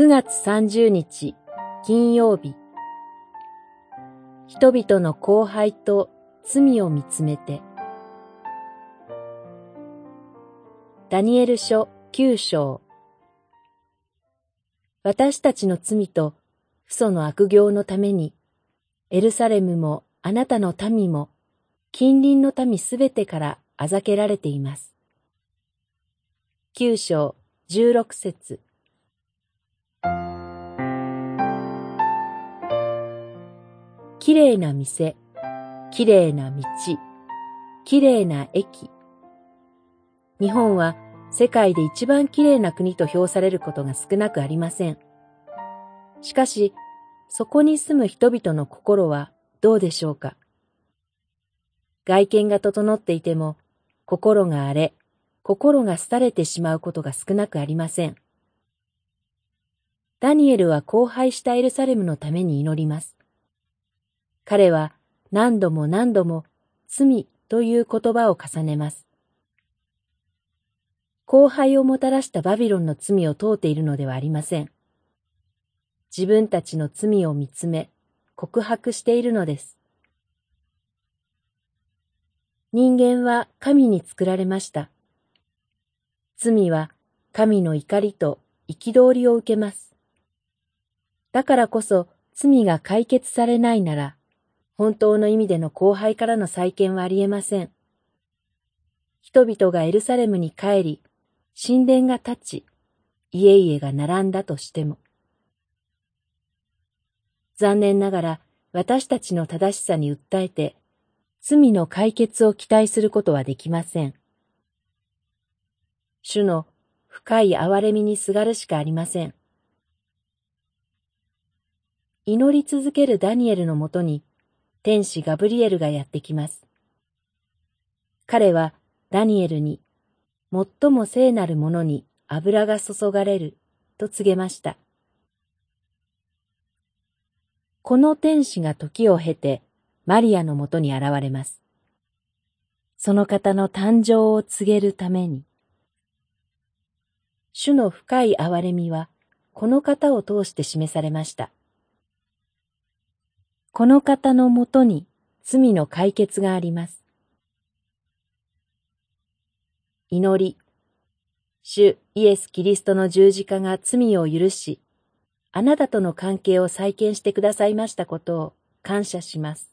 9月30日金曜日。人々の後輩と罪を見つめて。ダニエル書9章。私たちの罪と父祖の悪行のためにエルサレムもあなたの民も近隣の民すべてからあざけられています。九章十六節。きれいな店、きれいな道、きれいな駅。日本は世界で一番きれいな国と評されることが少なくありません。しかし、そこに住む人々の心はどうでしょうか？外見が整っていても、心が荒れ、心が廃れてしまうことが少なくありません。ダニエルは荒廃したエルサレムのために祈ります。彼は何度も何度も罪という言葉を重ねます。荒廃をもたらしたバビロンの罪を問うているのではありません。自分たちの罪を見つめ、告白しているのです。人間は神に作られました。罪は神の怒りと憤りを受けます。だからこそ罪が解決されないなら、本当の意味での荒廃からの再建はありえません。人々がエルサレムに帰り、神殿が立ち、家々が並んだとしても。残念ながら私たちの正しさに訴えて、罪の解決を期待することはできません。主の深い憐れみにすがるしかありません。祈り続けるダニエルのもとに、天使ガブリエルがやってきます。彼はダニエルに、最も聖なるものに油が注がれる、と告げました。この天使が時を経て、マリアのもとに現れます。その方の誕生を告げるために。主の深い憐れみは、この方を通して示されました。この方のもとに罪の解決があります。祈り、主イエス・キリストの十字架が罪を許し、あなたとの関係を再建してくださいましたことを感謝します。